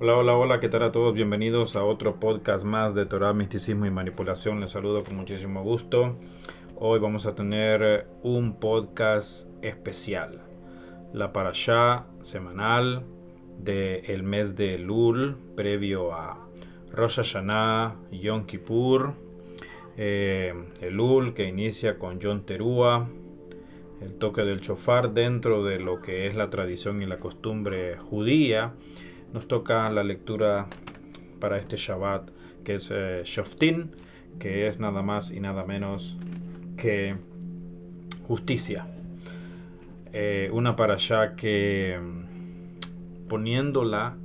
Hola, hola, hola, ¿qué tal a todos? Bienvenidos a otro podcast más de Torah, Misticismo y Manipulación. Les saludo con muchísimo gusto. Hoy vamos a tener un podcast especial, la parashá semanal del mes de Lul, previo a Rosh Hashanah, Yom Kippur, eh, el Lul que inicia con Yom Teruah, el toque del chofar dentro de lo que es la tradición y la costumbre judía nos toca la lectura para este Shabbat, que es eh, Shoftin, que es nada más y nada menos que justicia. Eh, una para allá que mm, poniéndola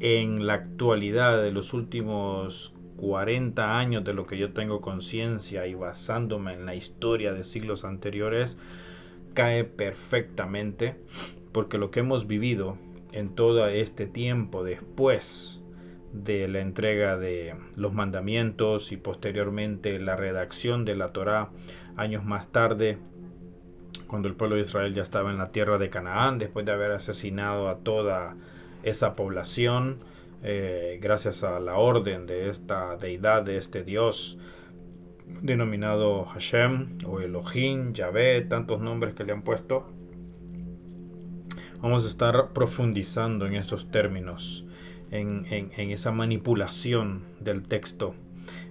en la actualidad de los últimos 40 años de lo que yo tengo conciencia y basándome en la historia de siglos anteriores, cae perfectamente porque lo que hemos vivido en todo este tiempo después de la entrega de los mandamientos y posteriormente la redacción de la Torá años más tarde cuando el pueblo de Israel ya estaba en la tierra de Canaán después de haber asesinado a toda esa población eh, gracias a la orden de esta deidad de este Dios denominado Hashem o Elohim, Yahvé, tantos nombres que le han puesto vamos a estar profundizando en estos términos, en, esa manipulación del texto.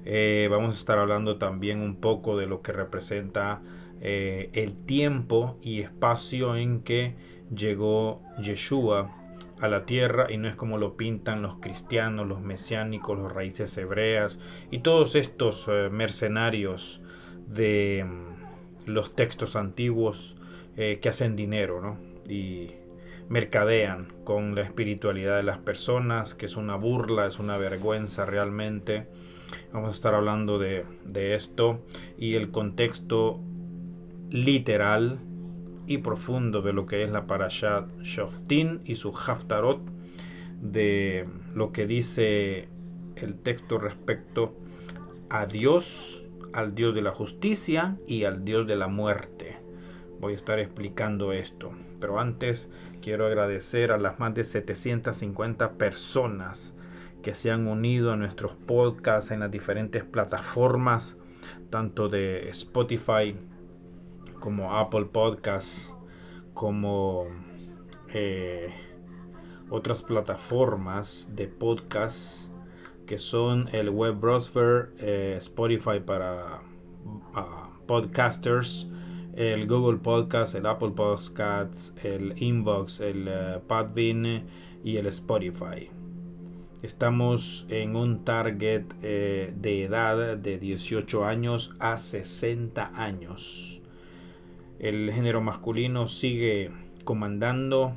Eh, vamos a estar hablando también un poco de lo que representa eh, el tiempo y espacio en que llegó Yeshua a la tierra y no es como lo pintan los cristianos, los mesiánicos, los raíces hebreas y todos estos eh, mercenarios de mm, los textos antiguos que hacen dinero, ¿no? Y mercadean con la espiritualidad de las personas, que es una burla, es una vergüenza realmente. Vamos a estar hablando de, esto y el contexto literal y profundo de lo que es la Parashat Shoftin y su Haftarot, de lo que dice el texto respecto a Dios, al Dios de la justicia y al Dios de la muerte. Voy a estar explicando esto, pero antes quiero agradecer a las más de 750 personas que se han unido a nuestros podcasts en las diferentes plataformas, tanto de Spotify como Apple Podcasts, como eh, otras plataformas de podcasts que son el web browser, eh, Spotify para ah, podcasters, el Google Podcast, el Apple Podcasts, el Inbox, el uh, y el Spotify. Estamos en un target eh, de edad de 18 años a 60 años. El género masculino sigue comandando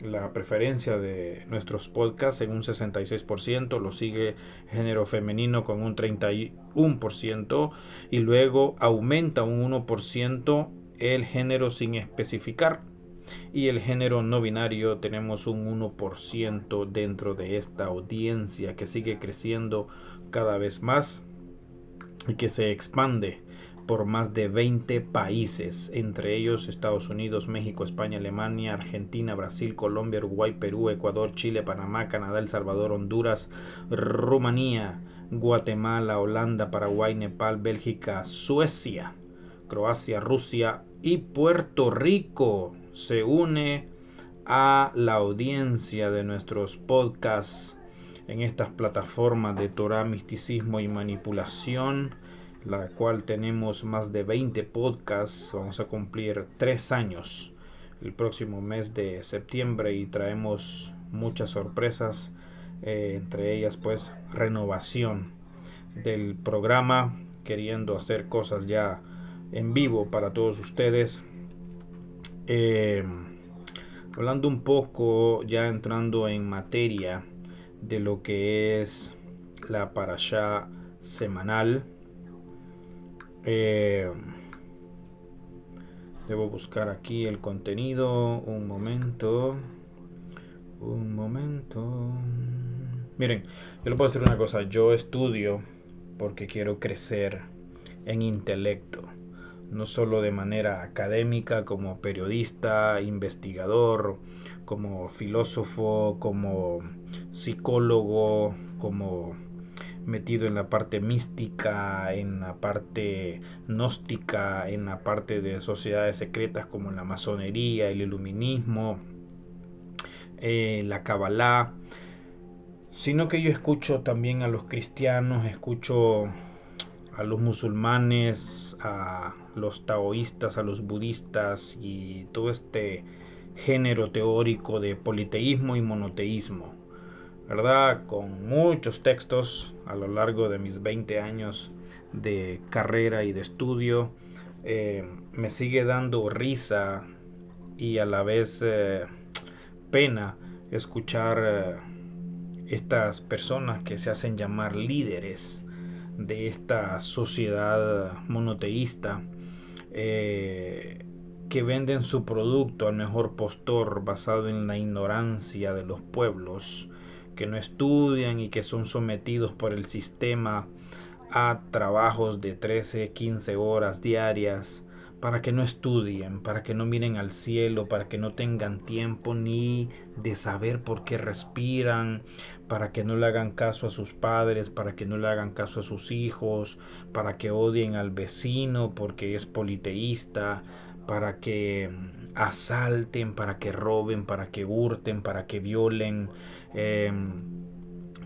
la preferencia de nuestros podcasts en un 66%, lo sigue género femenino con un 31% y luego aumenta un 1% el género sin especificar. Y el género no binario tenemos un 1% dentro de esta audiencia que sigue creciendo cada vez más y que se expande por más de 20 países, entre ellos Estados Unidos, México, España, Alemania, Argentina, Brasil, Colombia, Uruguay, Perú, Ecuador, Chile, Panamá, Canadá, El Salvador, Honduras, Rumanía, Guatemala, Holanda, Paraguay, Nepal, Bélgica, Suecia, Croacia, Rusia y Puerto Rico. Se une a la audiencia de nuestros podcasts en estas plataformas de Torah, misticismo y manipulación la cual tenemos más de 20 podcasts. Vamos a cumplir tres años el próximo mes de septiembre y traemos muchas sorpresas, eh, entre ellas pues renovación del programa, queriendo hacer cosas ya en vivo para todos ustedes. Eh, hablando un poco, ya entrando en materia de lo que es la parasha semanal eh, debo buscar aquí el contenido. Un momento. Un momento. Miren, yo le puedo decir una cosa. Yo estudio porque quiero crecer en intelecto. no solo de manera académica, como periodista, investigador, como filósofo, como psicólogo, como metido en la parte mística, en la parte gnóstica, en la parte de sociedades secretas como la masonería, el iluminismo, eh, la Kabbalah, sino que yo escucho también a los cristianos, escucho a los musulmanes, a los taoístas, a los budistas y todo este género teórico de politeísmo y monoteísmo. ¿Verdad? Con muchos textos a lo largo de mis 20 años de carrera y de estudio. Eh, me sigue dando risa y a la vez eh, pena escuchar eh, estas personas que se hacen llamar líderes de esta sociedad monoteísta que venden su producto al mejor postor basado en la ignorancia de los pueblos que no estudian y que son sometidos por el sistema a trabajos de 13, 15 horas diarias para que no estudien, para que no miren al cielo, para que no tengan tiempo ni de saber por qué respiran, para que no le hagan caso a sus padres, para que no le hagan caso a sus hijos, para que odien al vecino porque es politeísta, para que asalten, para que roben, para que hurten, para que violen, Em,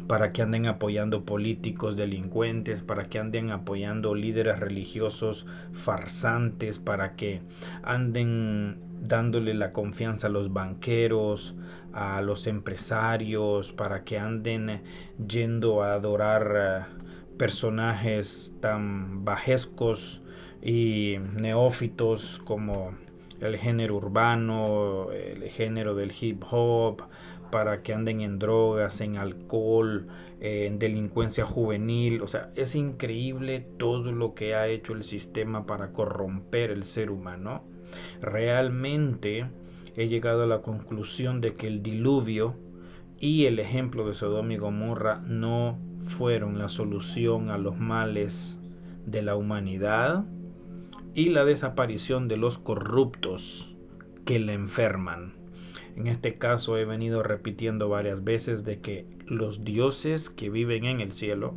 para que anden apoyando políticos delincuentes, para que anden apoyando líderes religiosos farsantes, para que anden dándole la confianza a los banqueros, a los empresarios, para que anden yendo a adorar eh, personajes tan bajescos y neófitos como el género urbano, el género del hip hop, para que anden en drogas, en alcohol, en delincuencia juvenil. O sea, es increíble todo lo que ha hecho el sistema para corromper el ser humano. Realmente he llegado a la conclusión de que el diluvio y el ejemplo de Sodoma y Gomorra no fueron la solución a los males de la humanidad y la desaparición de los corruptos que la enferman. En este caso he venido repitiendo varias veces de que los dioses que viven en el cielo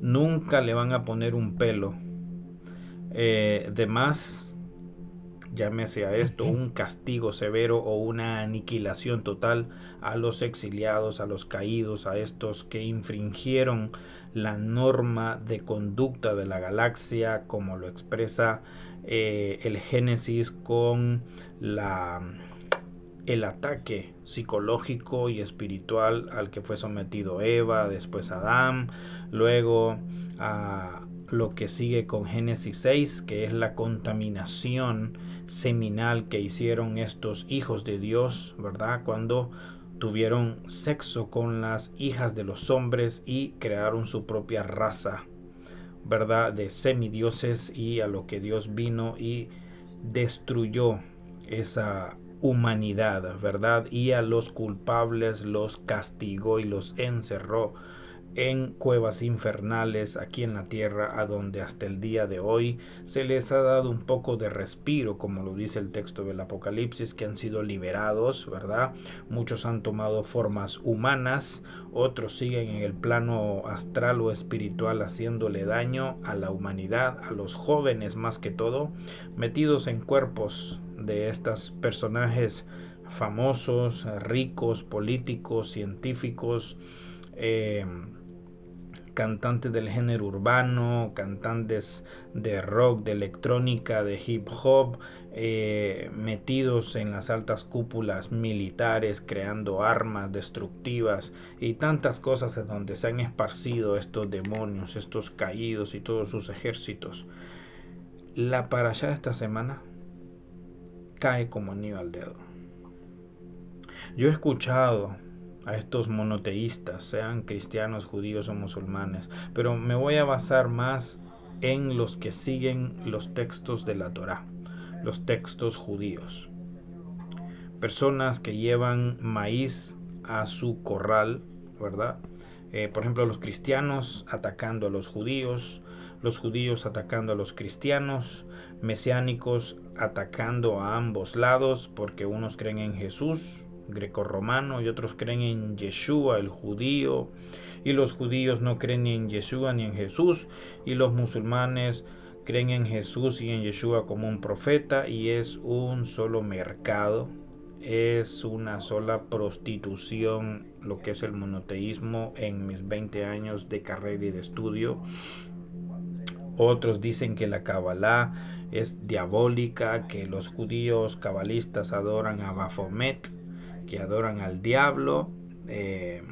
nunca le van a poner un pelo. Eh, de más llámese a esto un castigo severo o una aniquilación total a los exiliados, a los caídos, a estos que infringieron la norma de conducta de la galaxia, como lo expresa eh, el Génesis con la el ataque psicológico y espiritual al que fue sometido Eva, después Adán, luego a lo que sigue con Génesis 6, que es la contaminación seminal que hicieron estos hijos de Dios, ¿verdad? Cuando tuvieron sexo con las hijas de los hombres y crearon su propia raza, ¿verdad? De semidioses y a lo que Dios vino y destruyó esa humanidad, ¿verdad? Y a los culpables los castigó y los encerró en cuevas infernales aquí en la tierra, a donde hasta el día de hoy se les ha dado un poco de respiro, como lo dice el texto del Apocalipsis, que han sido liberados, ¿verdad? Muchos han tomado formas humanas, otros siguen en el plano astral o espiritual haciéndole daño a la humanidad, a los jóvenes más que todo, metidos en cuerpos de estos personajes famosos, ricos, políticos, científicos, eh, cantantes del género urbano, cantantes de rock, de electrónica, de hip hop, eh, metidos en las altas cúpulas militares, creando armas destructivas y tantas cosas en donde se han esparcido estos demonios, estos caídos y todos sus ejércitos. La para allá de esta semana cae como anillo al dedo. Yo he escuchado a estos monoteístas, sean cristianos, judíos o musulmanes, pero me voy a basar más en los que siguen los textos de la Torá, los textos judíos. Personas que llevan maíz a su corral, ¿verdad? Eh, por ejemplo, los cristianos atacando a los judíos, los judíos atacando a los cristianos, mesiánicos atacando a ambos lados, porque unos creen en Jesús, greco-romano, y otros creen en Yeshua, el judío, y los judíos no creen ni en Yeshua ni en Jesús, y los musulmanes creen en Jesús y en Yeshua como un profeta, y es un solo mercado, es una sola prostitución lo que es el monoteísmo en mis 20 años de carrera y de estudio. Otros dicen que la Kabbalah es diabólica, que los judíos cabalistas adoran a Baphomet, que adoran al diablo, eh,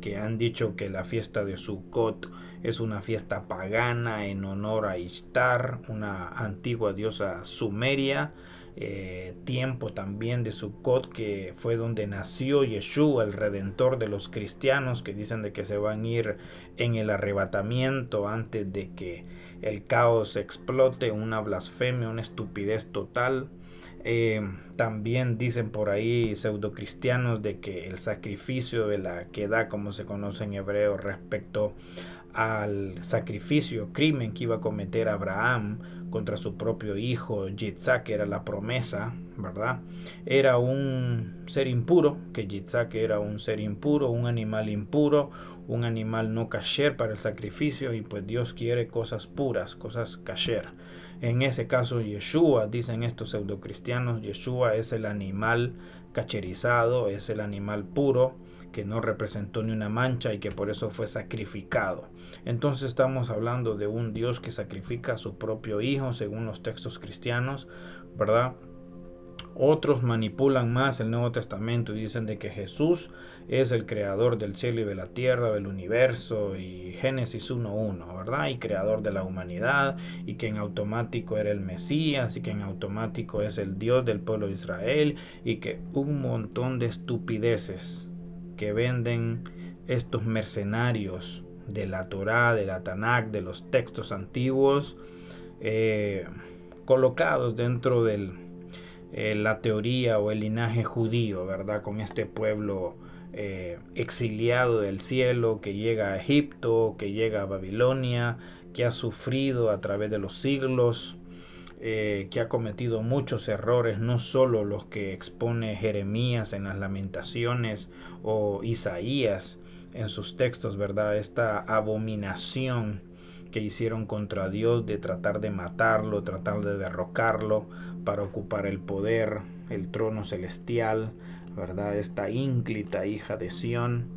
que han dicho que la fiesta de Sukkot es una fiesta pagana en honor a Ishtar, una antigua diosa sumeria, eh, tiempo también de Sukkot, que fue donde nació Yeshua, el redentor de los cristianos, que dicen de que se van a ir en el arrebatamiento antes de que el caos explote, una blasfemia, una estupidez total. Eh, también dicen por ahí pseudocristianos de que el sacrificio de la queda, como se conoce en hebreo, respecto al sacrificio, crimen que iba a cometer Abraham contra su propio hijo Yitzhak, era la promesa, ¿verdad? Era un ser impuro, que Yitzhak era un ser impuro, un animal impuro, un animal no kasher para el sacrificio y pues Dios quiere cosas puras, cosas kasher. En ese caso Yeshua, dicen estos pseudocristianos, Yeshua es el animal cacherizado, es el animal puro, que no representó ni una mancha y que por eso fue sacrificado. Entonces estamos hablando de un Dios que sacrifica a su propio Hijo, según los textos cristianos, ¿verdad? Otros manipulan más el Nuevo Testamento y dicen de que Jesús es el creador del cielo y de la tierra, del universo y Génesis 1.1, ¿verdad? Y creador de la humanidad y que en automático era el Mesías y que en automático es el Dios del pueblo de Israel y que un montón de estupideces que venden estos mercenarios de la Torá, de la Tanakh, de los textos antiguos, eh, colocados dentro de eh, la teoría o el linaje judío, ¿verdad? Con este pueblo eh, exiliado del cielo que llega a Egipto, que llega a Babilonia, que ha sufrido a través de los siglos eh, que ha cometido muchos errores, no solo los que expone Jeremías en las lamentaciones o Isaías en sus textos, ¿verdad? Esta abominación que hicieron contra Dios de tratar de matarlo, tratar de derrocarlo para ocupar el poder, el trono celestial, ¿verdad? Esta ínclita hija de Sión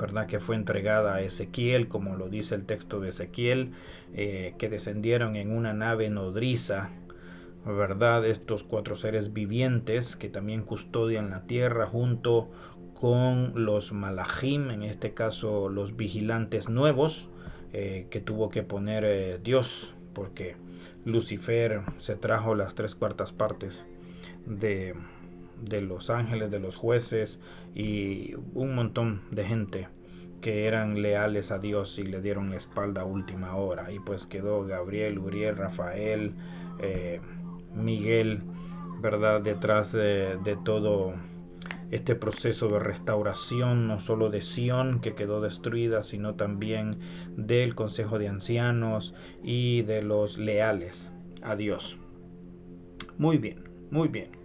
¿verdad? que fue entregada a Ezequiel, como lo dice el texto de Ezequiel, eh, que descendieron en una nave nodriza, ¿verdad? Estos cuatro seres vivientes que también custodian la tierra junto con los malachim, en este caso los vigilantes nuevos, eh, que tuvo que poner eh, Dios, porque Lucifer se trajo las tres cuartas partes de, de los ángeles, de los jueces y un montón de gente que eran leales a Dios y le dieron la espalda a última hora. Y pues quedó Gabriel, Uriel, Rafael, eh, Miguel, ¿verdad? Detrás de, todo este proceso de restauración, no solo de Sión que quedó destruida, sino también del Consejo de Ancianos y de los leales a Dios. Muy bien, muy bien.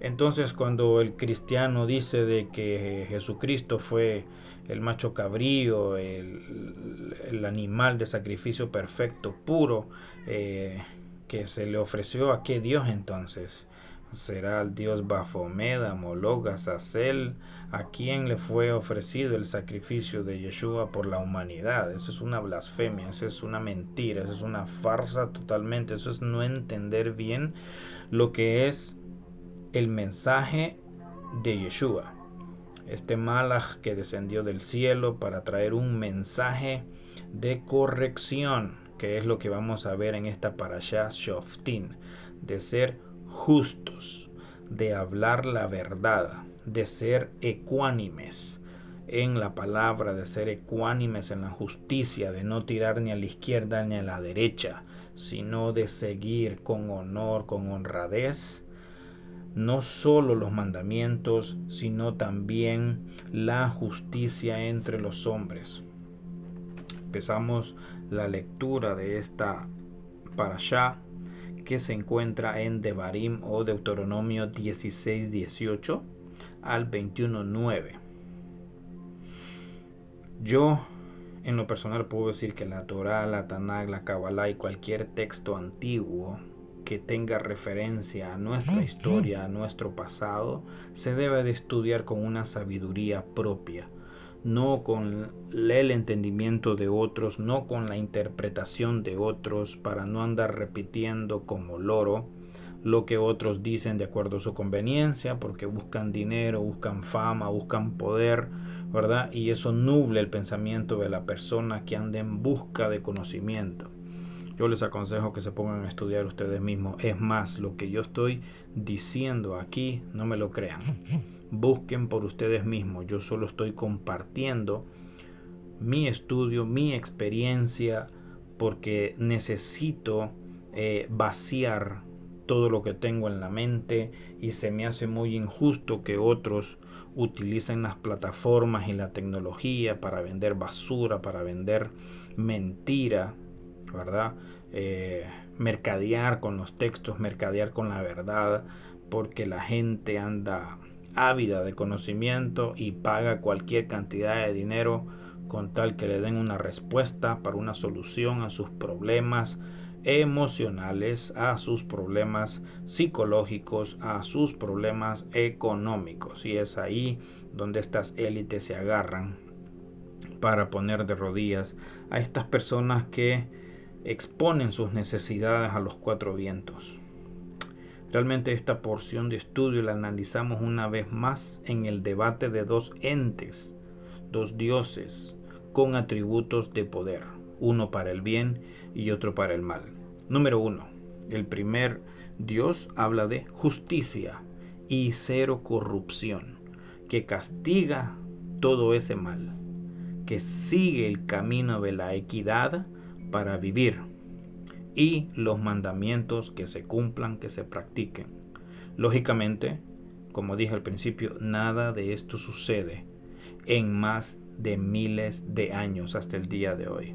Entonces cuando el cristiano dice de que Jesucristo fue el macho cabrío, el, animal de sacrificio perfecto, puro, eh, que se le ofreció a qué Dios entonces? ¿Será el Dios Bafomeda, Moloch, Azazel? ¿A quién le fue ofrecido el sacrificio de Yeshua por la humanidad? Eso es una blasfemia, eso es una mentira, eso es una farsa totalmente, eso es no entender bien lo que es el mensaje de Yeshua. Este Malach que descendió del cielo para traer un mensaje de corrección, que es lo que vamos a ver en esta parasha Shoftin, de ser justos, de hablar la verdad, de ser ecuánimes en la palabra, de ser ecuánimes en la justicia, de no tirar ni a la izquierda ni a la derecha, sino de seguir con honor, con honradez no solo los mandamientos, sino también la justicia entre los hombres. Empezamos la lectura de esta parashá que se encuentra en Devarim o Deuteronomio 16-18 al 21-9. Yo, en lo personal, puedo decir que la Torah, la Tanakh, la Kabbalah y cualquier texto antiguo que tenga referencia a nuestra historia, a nuestro pasado, se debe de estudiar con una sabiduría propia, no con el entendimiento de otros, no con la interpretación de otros, para no andar repitiendo como loro lo que otros dicen de acuerdo a su conveniencia, porque buscan dinero, buscan fama, buscan poder, ¿verdad? Y eso nuble el pensamiento de la persona que anda en busca de conocimiento. Yo les aconsejo que se pongan a estudiar ustedes mismos. Es más, lo que yo estoy diciendo aquí, no me lo crean. Busquen por ustedes mismos. Yo solo estoy compartiendo mi estudio, mi experiencia, porque necesito eh, vaciar todo lo que tengo en la mente y se me hace muy injusto que otros utilicen las plataformas y la tecnología para vender basura, para vender mentira, ¿verdad? Eh, mercadear con los textos, mercadear con la verdad, porque la gente anda ávida de conocimiento y paga cualquier cantidad de dinero con tal que le den una respuesta para una solución a sus problemas emocionales, a sus problemas psicológicos, a sus problemas económicos. Y es ahí donde estas élites se agarran para poner de rodillas a estas personas que exponen sus necesidades a los cuatro vientos. Realmente esta porción de estudio la analizamos una vez más en el debate de dos entes, dos dioses, con atributos de poder, uno para el bien y otro para el mal. Número uno, el primer Dios habla de justicia y cero corrupción, que castiga todo ese mal, que sigue el camino de la equidad, para vivir y los mandamientos que se cumplan, que se practiquen. Lógicamente, como dije al principio, nada de esto sucede en más de miles de años hasta el día de hoy.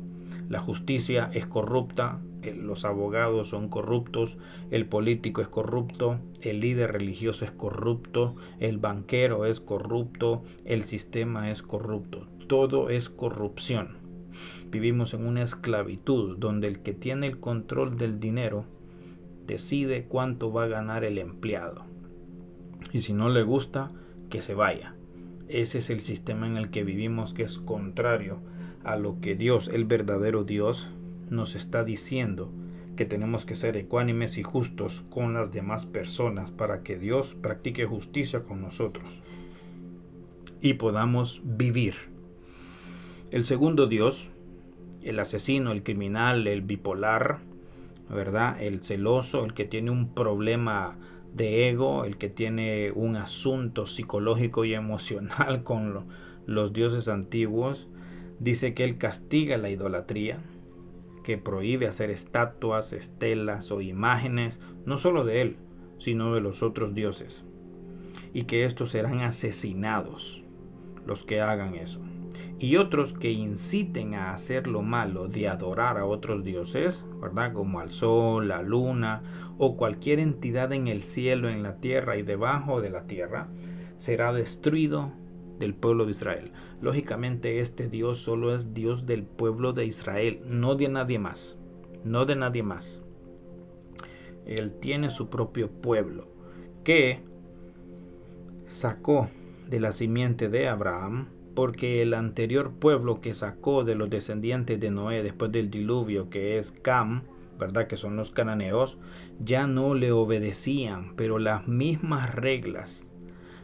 La justicia es corrupta, los abogados son corruptos, el político es corrupto, el líder religioso es corrupto, el banquero es corrupto, el sistema es corrupto. Todo es corrupción. Vivimos en una esclavitud donde el que tiene el control del dinero decide cuánto va a ganar el empleado. Y si no le gusta, que se vaya. Ese es el sistema en el que vivimos que es contrario a lo que Dios, el verdadero Dios, nos está diciendo que tenemos que ser ecuánimes y justos con las demás personas para que Dios practique justicia con nosotros y podamos vivir el segundo Dios, el asesino, el criminal, el bipolar, ¿verdad? El celoso, el que tiene un problema de ego, el que tiene un asunto psicológico y emocional con los dioses antiguos, dice que él castiga la idolatría, que prohíbe hacer estatuas, estelas o imágenes, no solo de él, sino de los otros dioses, y que estos serán asesinados los que hagan eso y otros que inciten a hacer lo malo de adorar a otros dioses, ¿verdad? Como al sol, la luna o cualquier entidad en el cielo, en la tierra y debajo de la tierra, será destruido del pueblo de Israel. Lógicamente este Dios solo es Dios del pueblo de Israel, no de nadie más, no de nadie más. Él tiene su propio pueblo que sacó de la simiente de Abraham porque el anterior pueblo que sacó de los descendientes de Noé después del diluvio, que es Cam, ¿verdad? Que son los cananeos, ya no le obedecían, pero las mismas reglas,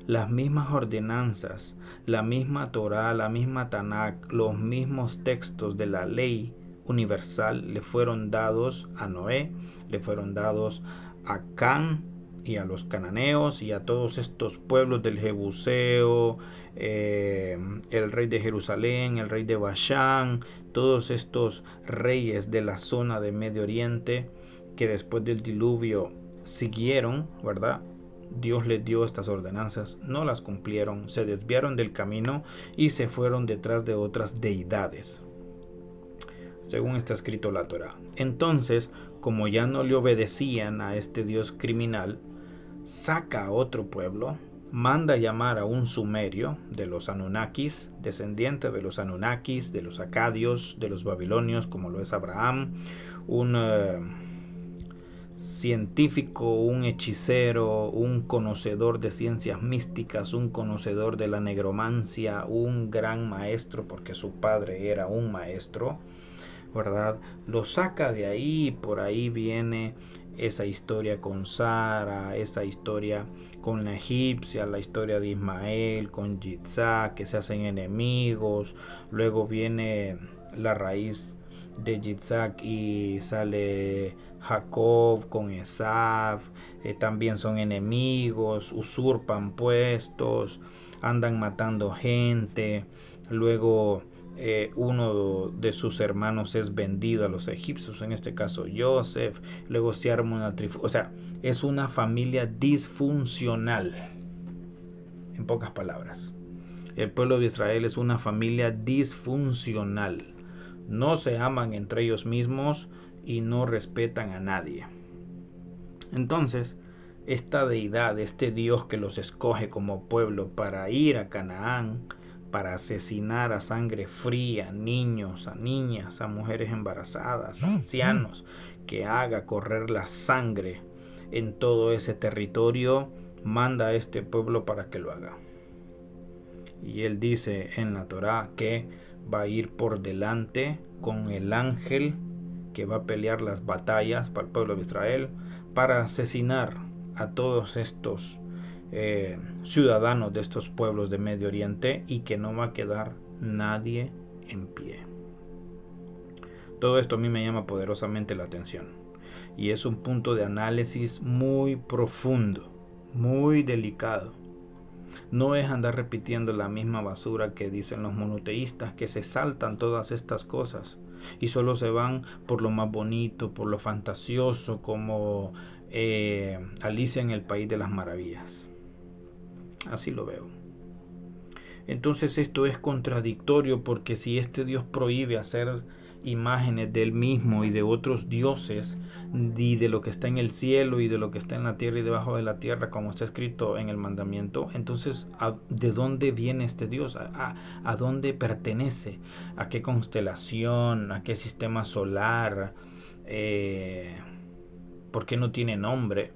las mismas ordenanzas, la misma Torah, la misma Tanakh, los mismos textos de la ley universal le fueron dados a Noé, le fueron dados a Cam y a los cananeos y a todos estos pueblos del Jebuseo, eh, el rey de Jerusalén, el rey de Bashán, todos estos reyes de la zona de Medio Oriente que después del diluvio siguieron, ¿verdad? Dios les dio estas ordenanzas, no las cumplieron, se desviaron del camino y se fueron detrás de otras deidades. según está escrito la Torah. Entonces, como ya no le obedecían a este Dios criminal, saca a otro pueblo, manda llamar a un sumerio de los Anunnakis, descendiente de los Anunnakis, de los Acadios, de los Babilonios, como lo es Abraham, un eh, científico, un hechicero, un conocedor de ciencias místicas, un conocedor de la negromancia, un gran maestro, porque su padre era un maestro, ¿verdad? Lo saca de ahí, por ahí viene esa historia con Sara, esa historia con la egipcia, la historia de Ismael, con Yitzhak, que se hacen enemigos, luego viene la raíz de Yitzhak y sale Jacob con Esaf, eh, también son enemigos, usurpan puestos, andan matando gente, luego eh, uno de sus hermanos es vendido a los egipcios, en este caso Joseph, luego se arma una o sea, es una familia disfuncional, en pocas palabras. El pueblo de Israel es una familia disfuncional. No se aman entre ellos mismos y no respetan a nadie. Entonces, esta deidad, este Dios que los escoge como pueblo para ir a Canaán, para asesinar a sangre fría, a niños, a niñas, a mujeres embarazadas, a mm, ancianos, mm. que haga correr la sangre en todo ese territorio, manda a este pueblo para que lo haga. Y él dice en la Torá que va a ir por delante con el ángel que va a pelear las batallas para el pueblo de Israel, para asesinar a todos estos eh, ciudadanos de estos pueblos de Medio Oriente y que no va a quedar nadie en pie. Todo esto a mí me llama poderosamente la atención y es un punto de análisis muy profundo, muy delicado. No es andar repitiendo la misma basura que dicen los monoteístas que se saltan todas estas cosas y solo se van por lo más bonito, por lo fantasioso, como eh, Alicia en el País de las Maravillas. Así lo veo. Entonces esto es contradictorio porque si este Dios prohíbe hacer imágenes del mismo y de otros dioses y de lo que está en el cielo y de lo que está en la tierra y debajo de la tierra como está escrito en el mandamiento entonces ¿de dónde viene este Dios? ¿A, dónde pertenece? ¿a qué constelación? ¿a qué sistema solar? Eh, ¿por qué no tiene nombre?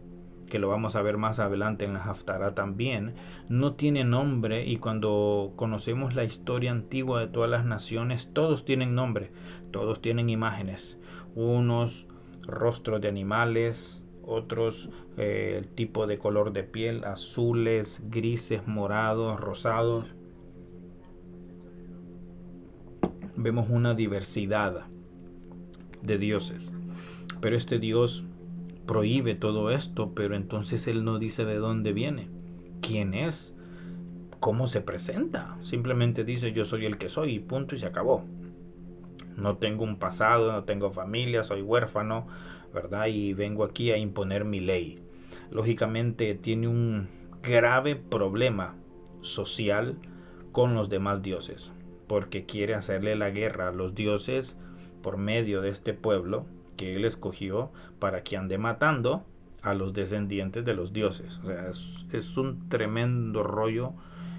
Que lo vamos a ver más adelante en la Haftarah también, no tiene nombre y cuando conocemos la historia antigua de todas las naciones, todos tienen nombre, todos tienen imágenes, unos rostros de animales, otros eh, el tipo de color de piel, azules, grises, morados, rosados. Vemos una diversidad de dioses, pero este Dios prohíbe todo esto, pero entonces él no dice de dónde viene, quién es, cómo se presenta. Simplemente dice yo soy el que soy y punto y se acabó. No tengo un pasado, no tengo familia, soy huérfano, ¿verdad? Y vengo aquí a imponer mi ley. Lógicamente tiene un grave problema social con los demás dioses, porque quiere hacerle la guerra a los dioses por medio de este pueblo que él escogió para que ande matando a los descendientes de los dioses. O sea, es, un tremendo rollo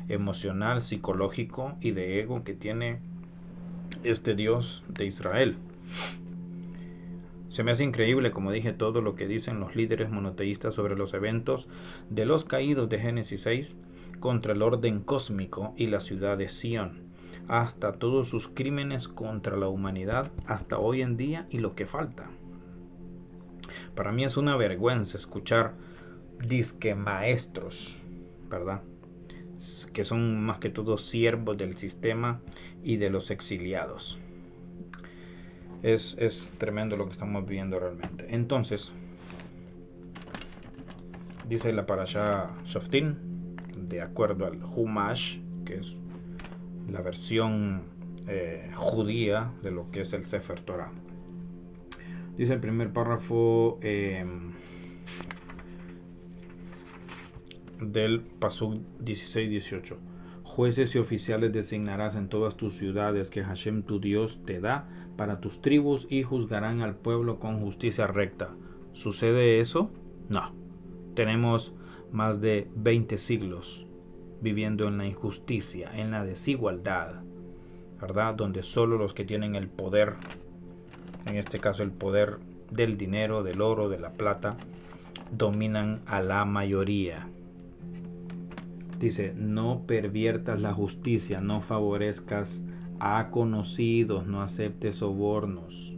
emocional, psicológico y de ego que tiene este Dios de Israel. Se me hace increíble, como dije, todo lo que dicen los líderes monoteístas sobre los eventos de los caídos de Génesis 6 contra el orden cósmico y la ciudad de Sion hasta todos sus crímenes contra la humanidad hasta hoy en día y lo que falta. Para mí es una vergüenza escuchar disque maestros, ¿verdad? Que son más que todo siervos del sistema y de los exiliados. Es, es tremendo lo que estamos viviendo realmente. Entonces, dice la parasha Shoftin, de acuerdo al Humash, que es la versión eh, judía de lo que es el Sefer Torah. Dice el primer párrafo em, del Pasuk 16-18. Jueces y oficiales designarás en todas tus ciudades que Hashem tu Dios te da para tus tribus y juzgarán al pueblo con justicia recta. ¿Sucede eso? No. Tenemos más de 20 siglos viviendo en la injusticia, en la desigualdad, ¿verdad? Donde solo los que tienen el poder, en este caso el poder del dinero, del oro, de la plata, dominan a la mayoría. Dice, no perviertas la justicia, no favorezcas a conocidos, no aceptes sobornos,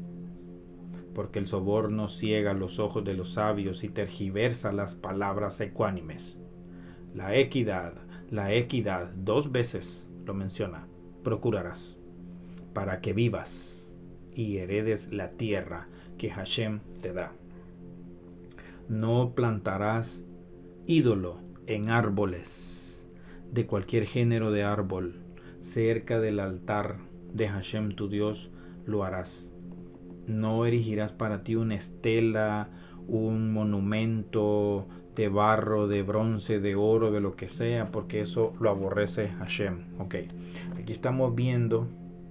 porque el soborno ciega los ojos de los sabios y tergiversa las palabras ecuánimes. La equidad, la equidad, dos veces lo menciona, procurarás, para que vivas y heredes la tierra que Hashem te da. No plantarás ídolo en árboles de cualquier género de árbol cerca del altar de Hashem tu Dios lo harás. No erigirás para ti una estela, un monumento de barro, de bronce, de oro, de lo que sea, porque eso lo aborrece Hashem. Ok, aquí estamos viendo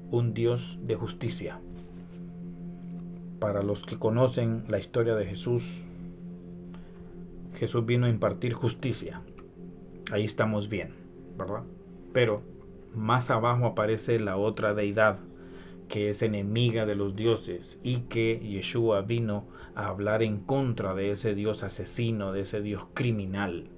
un Dios de justicia. Para los que conocen la historia de Jesús, Jesús vino a impartir justicia. Ahí estamos bien, ¿verdad? Pero más abajo aparece la otra deidad que es enemiga de los dioses y que Yeshua vino a hablar en contra de ese dios asesino, de ese dios criminal.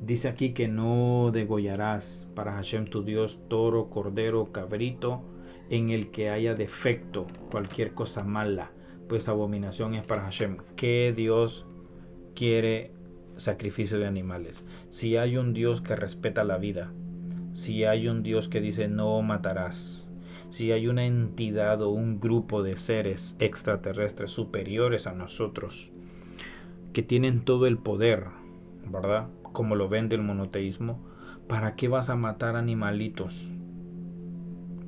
Dice aquí que no degollarás para Hashem tu Dios toro, cordero, cabrito, en el que haya defecto, cualquier cosa mala, pues abominación es para Hashem. ¿Qué Dios quiere sacrificio de animales? Si hay un Dios que respeta la vida, si hay un Dios que dice no matarás, si hay una entidad o un grupo de seres extraterrestres superiores a nosotros, que tienen todo el poder, ¿verdad? Como lo vende el monoteísmo, ¿para qué vas a matar animalitos?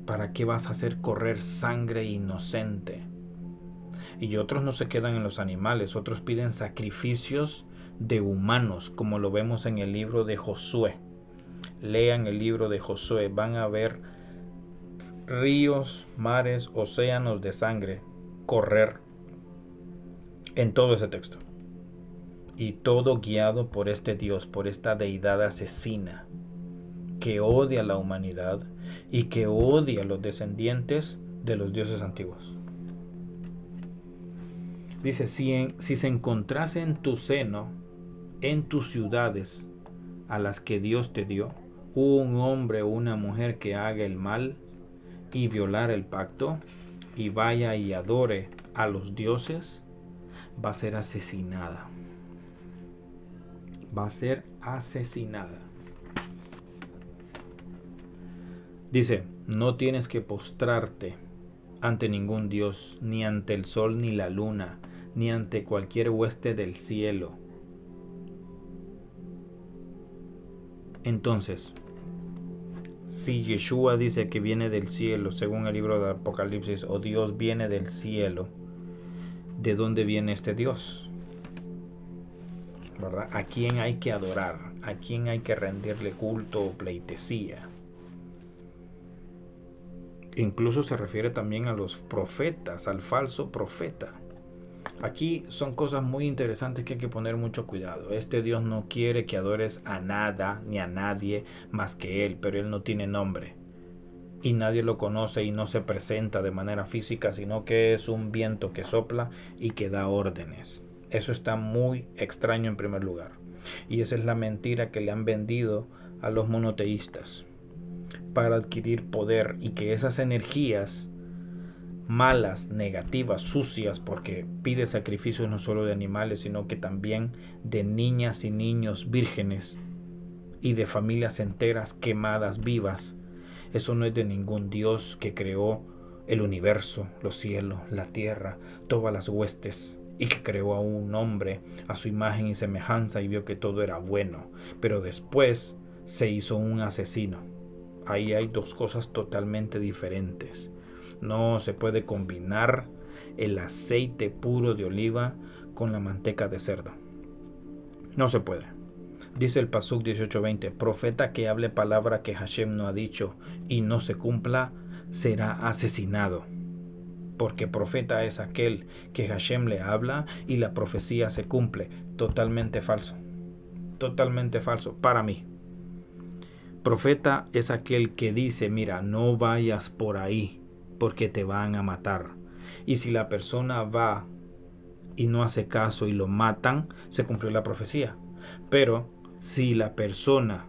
¿Para qué vas a hacer correr sangre inocente? Y otros no se quedan en los animales, otros piden sacrificios de humanos, como lo vemos en el libro de Josué lean el libro de Josué, van a ver ríos, mares, océanos de sangre correr en todo ese texto. Y todo guiado por este Dios, por esta deidad asesina, que odia a la humanidad y que odia a los descendientes de los dioses antiguos. Dice, si, si se encontrase en tu seno, en tus ciudades a las que Dios te dio, un hombre o una mujer que haga el mal y violar el pacto y vaya y adore a los dioses, va a ser asesinada. Va a ser asesinada. Dice, no tienes que postrarte ante ningún dios, ni ante el sol ni la luna, ni ante cualquier hueste del cielo. Entonces, si Yeshua dice que viene del cielo, según el libro de Apocalipsis, o Dios viene del cielo, ¿de dónde viene este Dios? ¿Verdad? ¿A quién hay que adorar? ¿A quién hay que rendirle culto o pleitesía? Incluso se refiere también a los profetas, al falso profeta. Aquí son cosas muy interesantes que hay que poner mucho cuidado. Este Dios no quiere que adores a nada ni a nadie más que Él, pero Él no tiene nombre. Y nadie lo conoce y no se presenta de manera física, sino que es un viento que sopla y que da órdenes. Eso está muy extraño en primer lugar. Y esa es la mentira que le han vendido a los monoteístas para adquirir poder y que esas energías malas, negativas, sucias, porque pide sacrificios no solo de animales, sino que también de niñas y niños vírgenes y de familias enteras quemadas vivas. Eso no es de ningún Dios que creó el universo, los cielos, la tierra, todas las huestes, y que creó a un hombre a su imagen y semejanza y vio que todo era bueno, pero después se hizo un asesino. Ahí hay dos cosas totalmente diferentes. No se puede combinar el aceite puro de oliva con la manteca de cerdo. No se puede. Dice el Pasuk 18:20, profeta que hable palabra que Hashem no ha dicho y no se cumpla, será asesinado. Porque profeta es aquel que Hashem le habla y la profecía se cumple. Totalmente falso. Totalmente falso para mí. Profeta es aquel que dice, mira, no vayas por ahí porque te van a matar. Y si la persona va y no hace caso y lo matan, se cumplió la profecía. Pero si la persona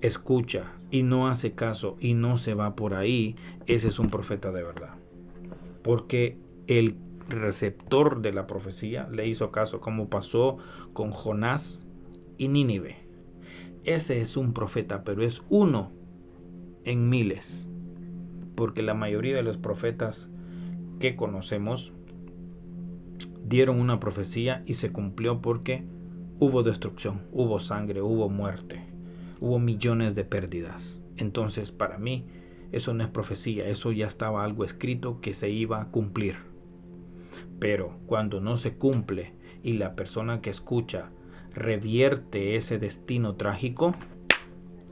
escucha y no hace caso y no se va por ahí, ese es un profeta de verdad. Porque el receptor de la profecía le hizo caso, como pasó con Jonás y Nínive. Ese es un profeta, pero es uno en miles. Porque la mayoría de los profetas que conocemos dieron una profecía y se cumplió porque hubo destrucción, hubo sangre, hubo muerte, hubo millones de pérdidas. Entonces, para mí, eso no es profecía, eso ya estaba algo escrito que se iba a cumplir. Pero cuando no se cumple y la persona que escucha revierte ese destino trágico,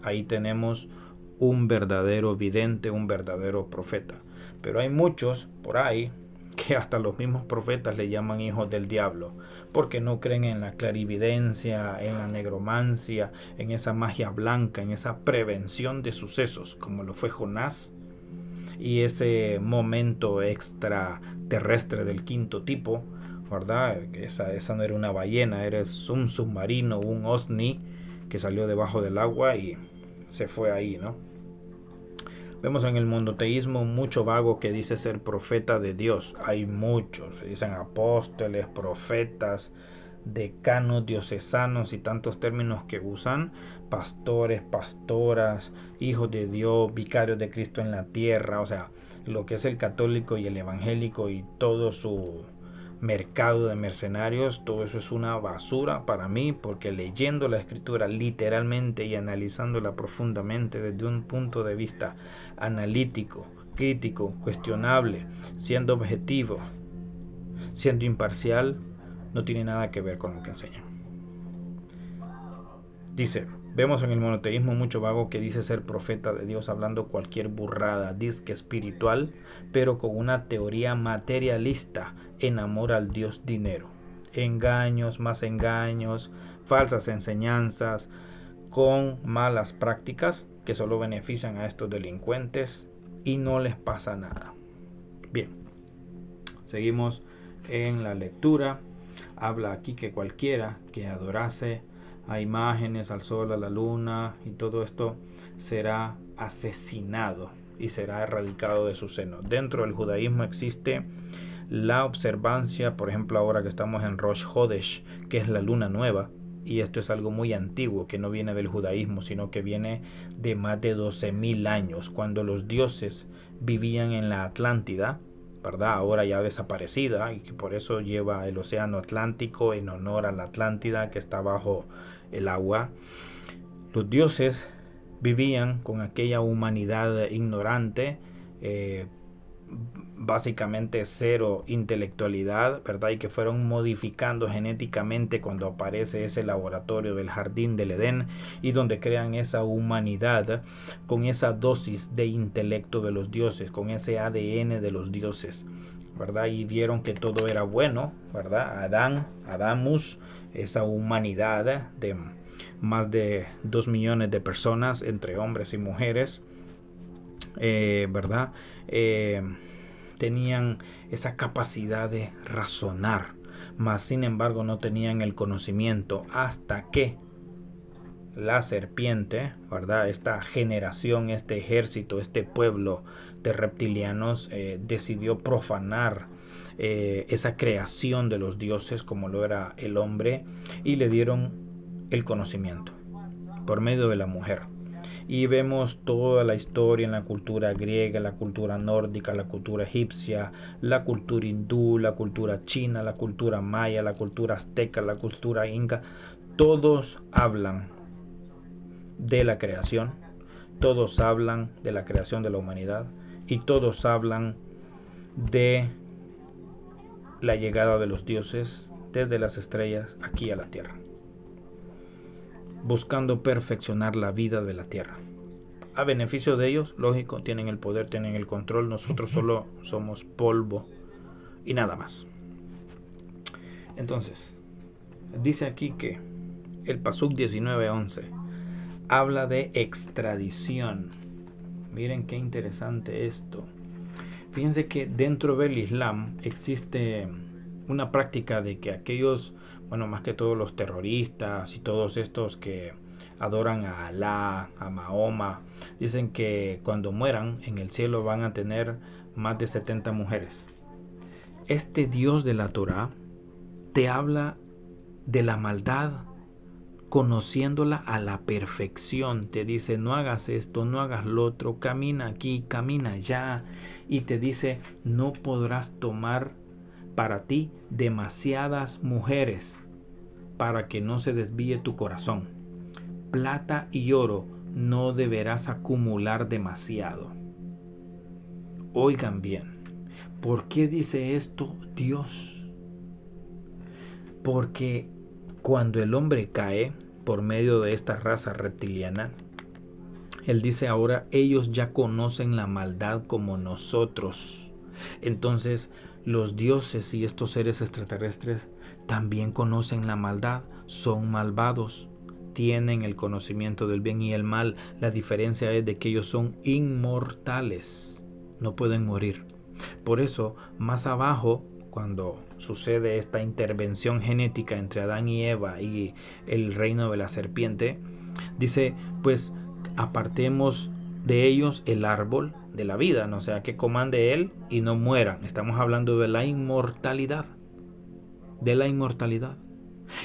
ahí tenemos un verdadero vidente, un verdadero profeta. Pero hay muchos por ahí que hasta los mismos profetas le llaman hijos del diablo, porque no creen en la clarividencia, en la negromancia, en esa magia blanca, en esa prevención de sucesos, como lo fue Jonás, y ese momento extraterrestre del quinto tipo, ¿verdad? Esa, esa no era una ballena, era un submarino, un OSNI que salió debajo del agua y se fue ahí, ¿no? Vemos en el monoteísmo mucho vago que dice ser profeta de Dios. Hay muchos, dicen apóstoles, profetas, decanos, diocesanos y tantos términos que usan, pastores, pastoras, hijos de Dios, vicarios de Cristo en la tierra, o sea, lo que es el católico y el evangélico y todo su mercado de mercenarios, todo eso es una basura para mí porque leyendo la escritura literalmente y analizándola profundamente desde un punto de vista analítico, crítico, cuestionable, siendo objetivo, siendo imparcial, no tiene nada que ver con lo que enseña. Dice, vemos en el monoteísmo mucho vago que dice ser profeta de Dios hablando cualquier burrada, disque espiritual, pero con una teoría materialista en amor al Dios dinero. Engaños, más engaños, falsas enseñanzas, con malas prácticas que solo benefician a estos delincuentes y no les pasa nada. Bien, seguimos en la lectura. Habla aquí que cualquiera que adorase a imágenes, al sol, a la luna y todo esto será asesinado y será erradicado de su seno. Dentro del judaísmo existe la observancia, por ejemplo, ahora que estamos en Rosh Hodesh, que es la luna nueva, y esto es algo muy antiguo que no viene del judaísmo, sino que viene de más de 12.000 años, cuando los dioses vivían en la Atlántida, ¿verdad? Ahora ya desaparecida y que por eso lleva el océano Atlántico en honor a la Atlántida que está bajo el agua. Los dioses vivían con aquella humanidad ignorante, eh, básicamente cero intelectualidad, ¿verdad? Y que fueron modificando genéticamente cuando aparece ese laboratorio del jardín del Edén y donde crean esa humanidad con esa dosis de intelecto de los dioses, con ese ADN de los dioses, ¿verdad? Y vieron que todo era bueno, ¿verdad? Adán, Adamus, esa humanidad de más de dos millones de personas entre hombres y mujeres, eh, ¿verdad? Eh, tenían esa capacidad de razonar, mas sin embargo no tenían el conocimiento hasta que la serpiente, ¿verdad? Esta generación, este ejército, este pueblo de reptilianos eh, decidió profanar eh, esa creación de los dioses como lo era el hombre y le dieron el conocimiento por medio de la mujer y vemos toda la historia en la cultura griega, la cultura nórdica, la cultura egipcia, la cultura hindú, la cultura china, la cultura maya, la cultura azteca, la cultura inca, todos hablan de la creación, todos hablan de la creación de la humanidad y todos hablan de la llegada de los dioses desde las estrellas aquí a la tierra buscando perfeccionar la vida de la tierra. a beneficio de ellos, lógico, tienen el poder, tienen el control, nosotros solo somos polvo y nada más. Entonces, dice aquí que el Pasuk 19:11 habla de extradición. Miren qué interesante esto. Fíjense que dentro del Islam existe una práctica de que aquellos, bueno, más que todos los terroristas y todos estos que adoran a Alá, a Mahoma, dicen que cuando mueran en el cielo van a tener más de 70 mujeres. Este Dios de la Torah te habla de la maldad conociéndola a la perfección. Te dice, no hagas esto, no hagas lo otro, camina aquí, camina allá. Y te dice, no podrás tomar para ti demasiadas mujeres para que no se desvíe tu corazón. Plata y oro no deberás acumular demasiado. Oigan bien, ¿por qué dice esto Dios? Porque cuando el hombre cae por medio de esta raza reptiliana, él dice ahora, ellos ya conocen la maldad como nosotros. Entonces, los dioses y estos seres extraterrestres también conocen la maldad, son malvados, tienen el conocimiento del bien y el mal. La diferencia es de que ellos son inmortales, no pueden morir. Por eso, más abajo, cuando sucede esta intervención genética entre Adán y Eva y el reino de la serpiente, dice, pues apartemos de ellos el árbol de la vida, no sea que coman de él y no mueran. Estamos hablando de la inmortalidad, de la inmortalidad.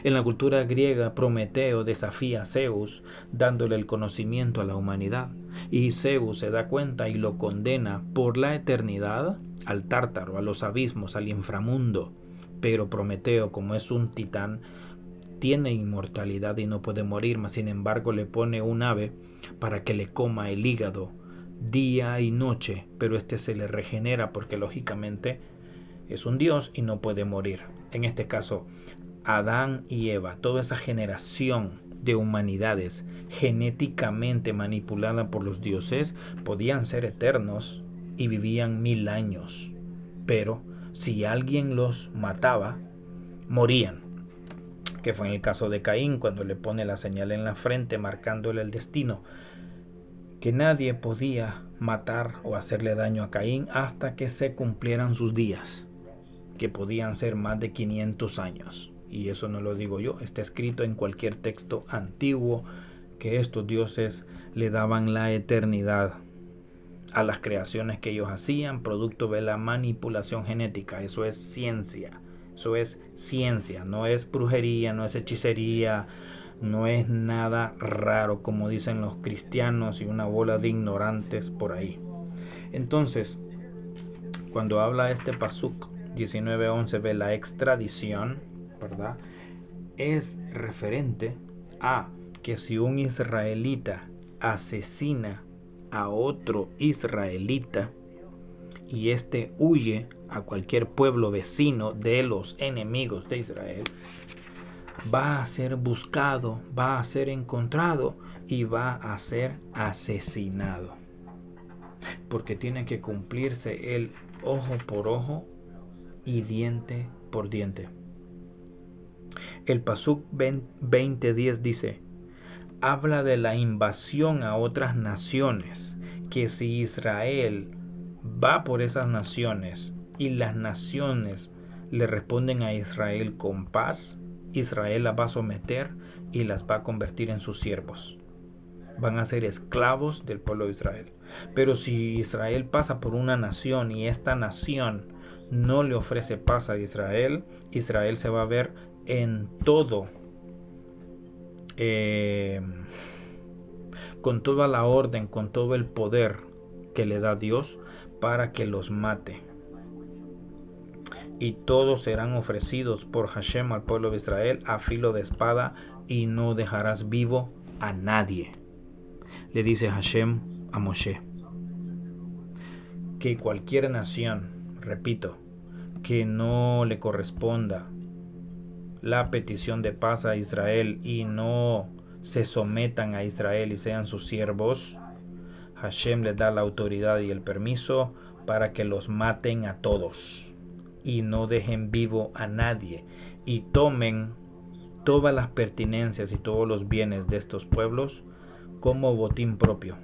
En la cultura griega, Prometeo desafía a Zeus dándole el conocimiento a la humanidad, y Zeus se da cuenta y lo condena por la eternidad al tártaro, a los abismos, al inframundo. Pero Prometeo, como es un titán, tiene inmortalidad y no puede morir, mas sin embargo le pone un ave para que le coma el hígado día y noche, pero este se le regenera porque lógicamente es un dios y no puede morir. En este caso, Adán y Eva, toda esa generación de humanidades genéticamente manipulada por los dioses, podían ser eternos y vivían mil años. Pero si alguien los mataba, morían que fue en el caso de Caín cuando le pone la señal en la frente marcándole el destino, que nadie podía matar o hacerle daño a Caín hasta que se cumplieran sus días, que podían ser más de 500 años. Y eso no lo digo yo, está escrito en cualquier texto antiguo que estos dioses le daban la eternidad a las creaciones que ellos hacían, producto de la manipulación genética. Eso es ciencia. Eso es ciencia, no es brujería, no es hechicería, no es nada raro como dicen los cristianos y una bola de ignorantes por ahí. Entonces, cuando habla este pasuk 19:11 de la extradición, ¿verdad? Es referente a que si un israelita asesina a otro israelita y éste huye a cualquier pueblo vecino de los enemigos de Israel, va a ser buscado, va a ser encontrado y va a ser asesinado. Porque tiene que cumplirse el ojo por ojo y diente por diente. El Pasuk 20:10 dice, habla de la invasión a otras naciones, que si Israel va por esas naciones y las naciones le responden a Israel con paz, Israel las va a someter y las va a convertir en sus siervos. Van a ser esclavos del pueblo de Israel. Pero si Israel pasa por una nación y esta nación no le ofrece paz a Israel, Israel se va a ver en todo, eh, con toda la orden, con todo el poder que le da Dios para que los mate y todos serán ofrecidos por Hashem al pueblo de Israel a filo de espada y no dejarás vivo a nadie. Le dice Hashem a Moshe que cualquier nación, repito, que no le corresponda la petición de paz a Israel y no se sometan a Israel y sean sus siervos, Hashem les da la autoridad y el permiso para que los maten a todos y no dejen vivo a nadie y tomen todas las pertinencias y todos los bienes de estos pueblos como botín propio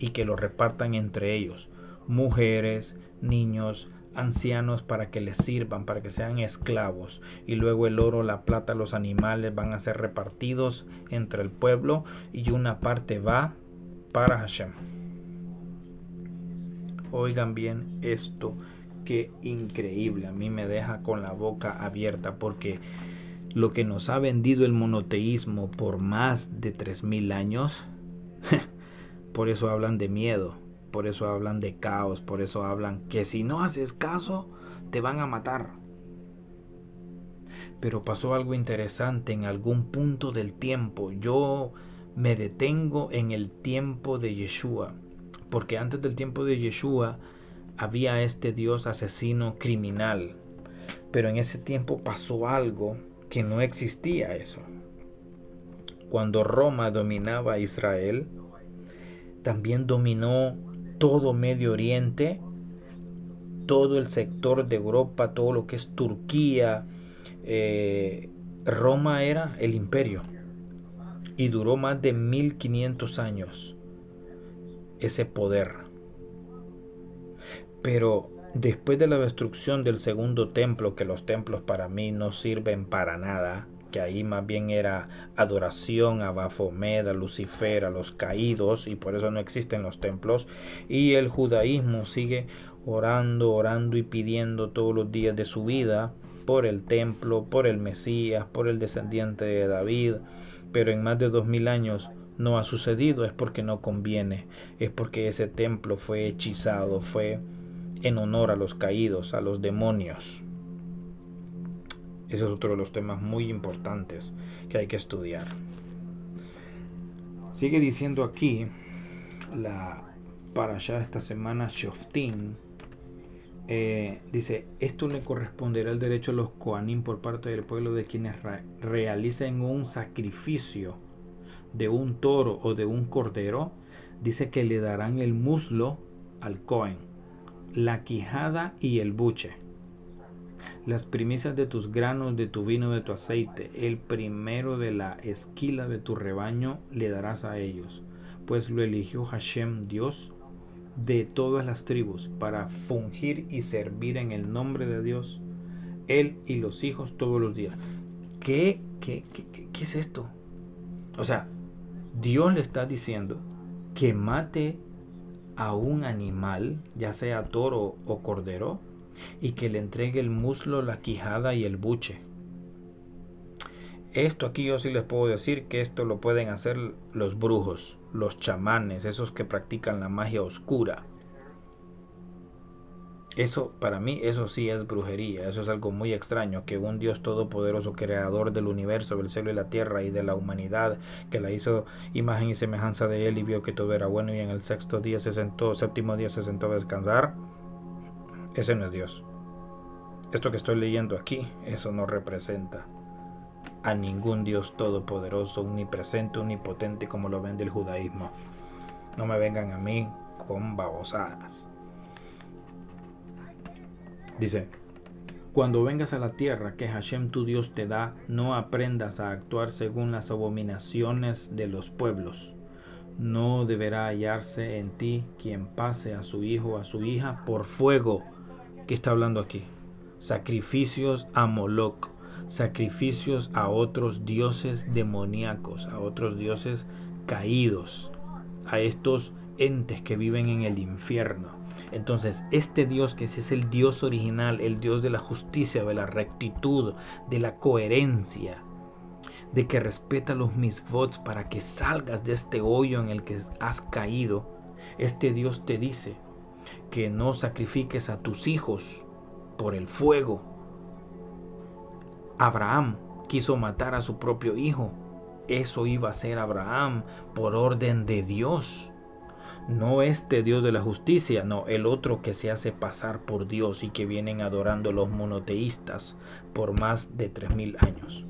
y que lo repartan entre ellos, mujeres, niños, ancianos para que les sirvan, para que sean esclavos, y luego el oro, la plata, los animales van a ser repartidos entre el pueblo y una parte va para Hashem. Oigan bien esto, qué increíble, a mí me deja con la boca abierta porque lo que nos ha vendido el monoteísmo por más de 3.000 años, por eso hablan de miedo, por eso hablan de caos, por eso hablan que si no haces caso, te van a matar. Pero pasó algo interesante en algún punto del tiempo. Yo me detengo en el tiempo de Yeshua, porque antes del tiempo de Yeshua había este Dios asesino criminal, pero en ese tiempo pasó algo que no existía eso. Cuando Roma dominaba a Israel, también dominó todo Medio Oriente, todo el sector de Europa, todo lo que es Turquía. Eh, Roma era el imperio y duró más de 1500 años ese poder. Pero después de la destrucción del segundo templo, que los templos para mí no sirven para nada, que ahí más bien era adoración a Baphomet, a Lucifer, a los caídos, y por eso no existen los templos, y el judaísmo sigue orando, orando y pidiendo todos los días de su vida por el templo, por el Mesías, por el descendiente de David, pero en más de dos mil años no ha sucedido es porque no conviene, es porque ese templo fue hechizado, fue en honor a los caídos, a los demonios. Ese es otro de los temas muy importantes que hay que estudiar. Sigue diciendo aquí para allá esta semana Shoftim. Eh, dice, esto le corresponderá el derecho a los Koanim por parte del pueblo de quienes realicen un sacrificio de un toro o de un cordero. Dice que le darán el muslo al Cohen, la quijada y el buche las primicias de tus granos, de tu vino, de tu aceite, el primero de la esquila de tu rebaño le darás a ellos, pues lo eligió Hashem Dios de todas las tribus para fungir y servir en el nombre de Dios, él y los hijos todos los días. ¿Qué, qué, qué, qué es esto? O sea, Dios le está diciendo que mate a un animal, ya sea toro o cordero, y que le entregue el muslo, la quijada y el buche. Esto aquí yo sí les puedo decir que esto lo pueden hacer los brujos, los chamanes, esos que practican la magia oscura. Eso, para mí, eso sí es brujería, eso es algo muy extraño, que un Dios todopoderoso, creador del universo, del cielo y la tierra y de la humanidad, que la hizo imagen y semejanza de él y vio que todo era bueno y en el sexto día se sentó, séptimo día se sentó a descansar, ese no es Dios. Esto que estoy leyendo aquí, eso no representa a ningún Dios todopoderoso, omnipresente, omnipotente como lo vende el judaísmo. No me vengan a mí con babosadas. Dice, cuando vengas a la tierra que Hashem tu Dios te da, no aprendas a actuar según las abominaciones de los pueblos no deberá hallarse en ti quien pase a su hijo o a su hija por fuego ¿Qué está hablando aquí? Sacrificios a Moloch, sacrificios a otros dioses demoníacos, a otros dioses caídos, a estos entes que viven en el infierno. Entonces, este Dios que es el Dios original, el Dios de la justicia, de la rectitud, de la coherencia, de que respeta los misvots para que salgas de este hoyo en el que has caído, este Dios te dice, que no sacrifiques a tus hijos por el fuego. Abraham quiso matar a su propio hijo. Eso iba a ser Abraham por orden de Dios. No este Dios de la justicia, no, el otro que se hace pasar por Dios y que vienen adorando los monoteístas por más de tres mil años.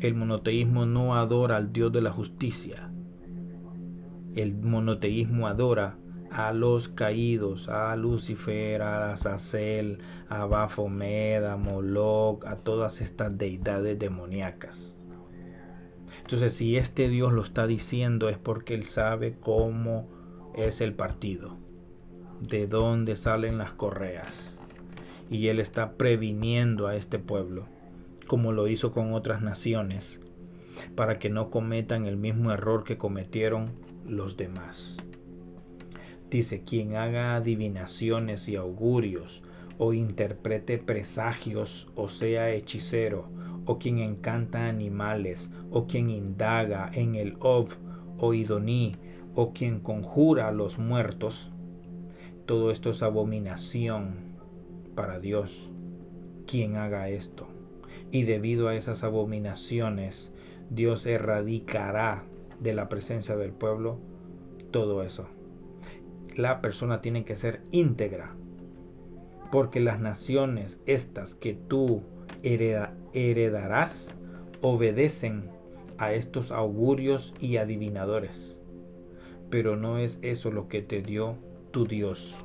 El monoteísmo no adora al Dios de la justicia, el monoteísmo adora a los caídos, a Lucifer, a Azazel, a Baphomet, a Moloch, a todas estas deidades demoníacas. Entonces, si este Dios lo está diciendo es porque Él sabe cómo es el partido, de dónde salen las correas. Y Él está previniendo a este pueblo, como lo hizo con otras naciones, para que no cometan el mismo error que cometieron los demás. Dice, quien haga adivinaciones y augurios, o interprete presagios, o sea hechicero, o quien encanta animales, o quien indaga en el Ob o Idoní, o quien conjura a los muertos, todo esto es abominación para Dios. Quien haga esto. Y debido a esas abominaciones, Dios erradicará de la presencia del pueblo todo eso la persona tiene que ser íntegra. Porque las naciones estas que tú heredarás obedecen a estos augurios y adivinadores. Pero no es eso lo que te dio tu Dios.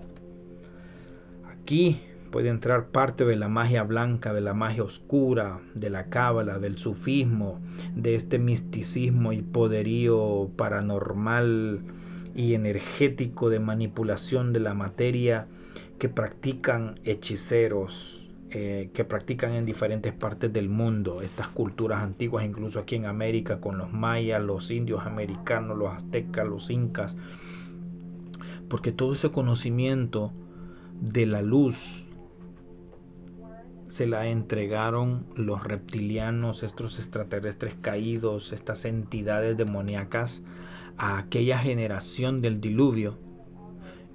Aquí puede entrar parte de la magia blanca, de la magia oscura, de la cábala, del sufismo, de este misticismo y poderío paranormal y energético de manipulación de la materia que practican hechiceros, eh, que practican en diferentes partes del mundo, estas culturas antiguas, incluso aquí en América, con los mayas, los indios americanos, los aztecas, los incas, porque todo ese conocimiento de la luz se la entregaron los reptilianos, estos extraterrestres caídos, estas entidades demoníacas, a aquella generación del diluvio.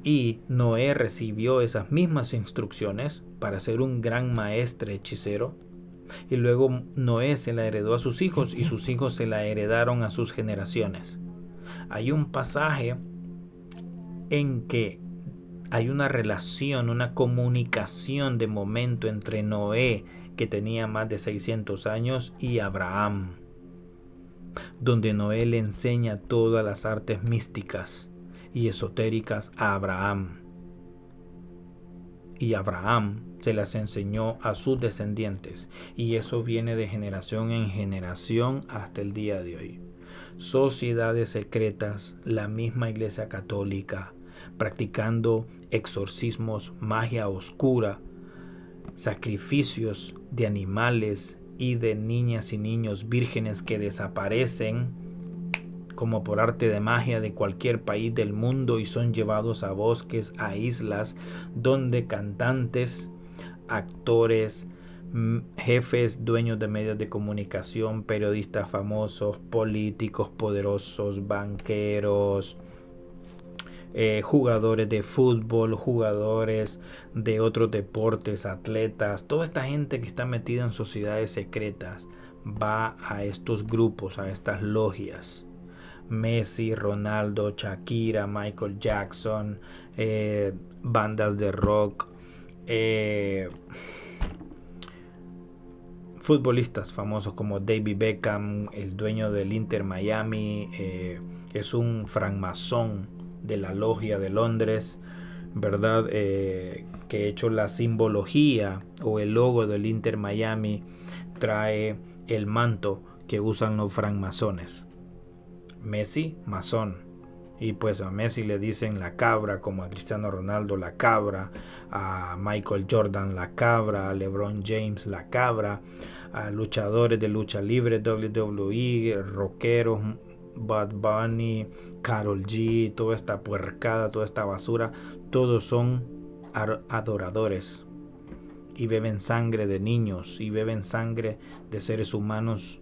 Y Noé recibió esas mismas instrucciones para ser un gran maestre hechicero. Y luego Noé se la heredó a sus hijos y sus hijos se la heredaron a sus generaciones. Hay un pasaje en que hay una relación, una comunicación de momento entre Noé, que tenía más de 600 años, y Abraham donde Noé le enseña todas las artes místicas y esotéricas a Abraham. Y Abraham se las enseñó a sus descendientes, y eso viene de generación en generación hasta el día de hoy. Sociedades secretas, la misma Iglesia Católica, practicando exorcismos, magia oscura, sacrificios de animales y de niñas y niños vírgenes que desaparecen como por arte de magia de cualquier país del mundo y son llevados a bosques, a islas, donde cantantes, actores, jefes, dueños de medios de comunicación, periodistas famosos, políticos poderosos, banqueros, eh, jugadores de fútbol, jugadores de otros deportes, atletas, toda esta gente que está metida en sociedades secretas va a estos grupos, a estas logias. Messi, Ronaldo, Shakira, Michael Jackson, eh, bandas de rock, eh, futbolistas famosos como David Beckham, el dueño del Inter Miami, es un francmasón de la Logia de Londres, ¿verdad? Eh, que he hecho la simbología o el logo del Inter Miami trae el manto que usan los francmasones. Messi, masón. Y pues a Messi le dicen la cabra, como a Cristiano Ronaldo la cabra, a Michael Jordan la cabra, a LeBron James la cabra, a luchadores de lucha libre, WWE, rockeros, Bad Bunny, Carol G, toda esta puercada, toda esta basura, todos son adoradores y beben sangre de niños y beben sangre de seres humanos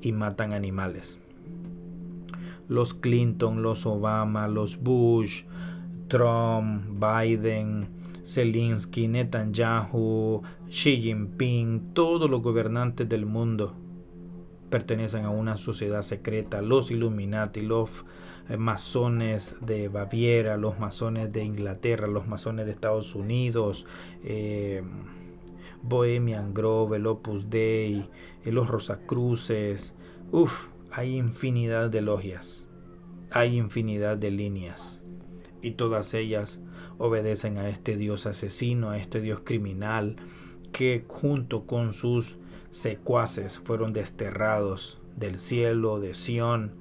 y matan animales. Los Clinton, los Obama, los Bush, Trump, Biden, Zelensky, Netanyahu, Xi Jinping, todos los gobernantes del mundo pertenecen a una sociedad secreta, los Illuminati, los eh, masones de Baviera, los masones de Inglaterra, los masones de Estados Unidos, eh, Bohemian Grove, el Opus Dei, eh, los Rosacruces, uff, hay infinidad de logias. Hay infinidad de líneas. Y todas ellas obedecen a este Dios asesino, a este Dios criminal, que junto con sus secuaces fueron desterrados del cielo, de Sión,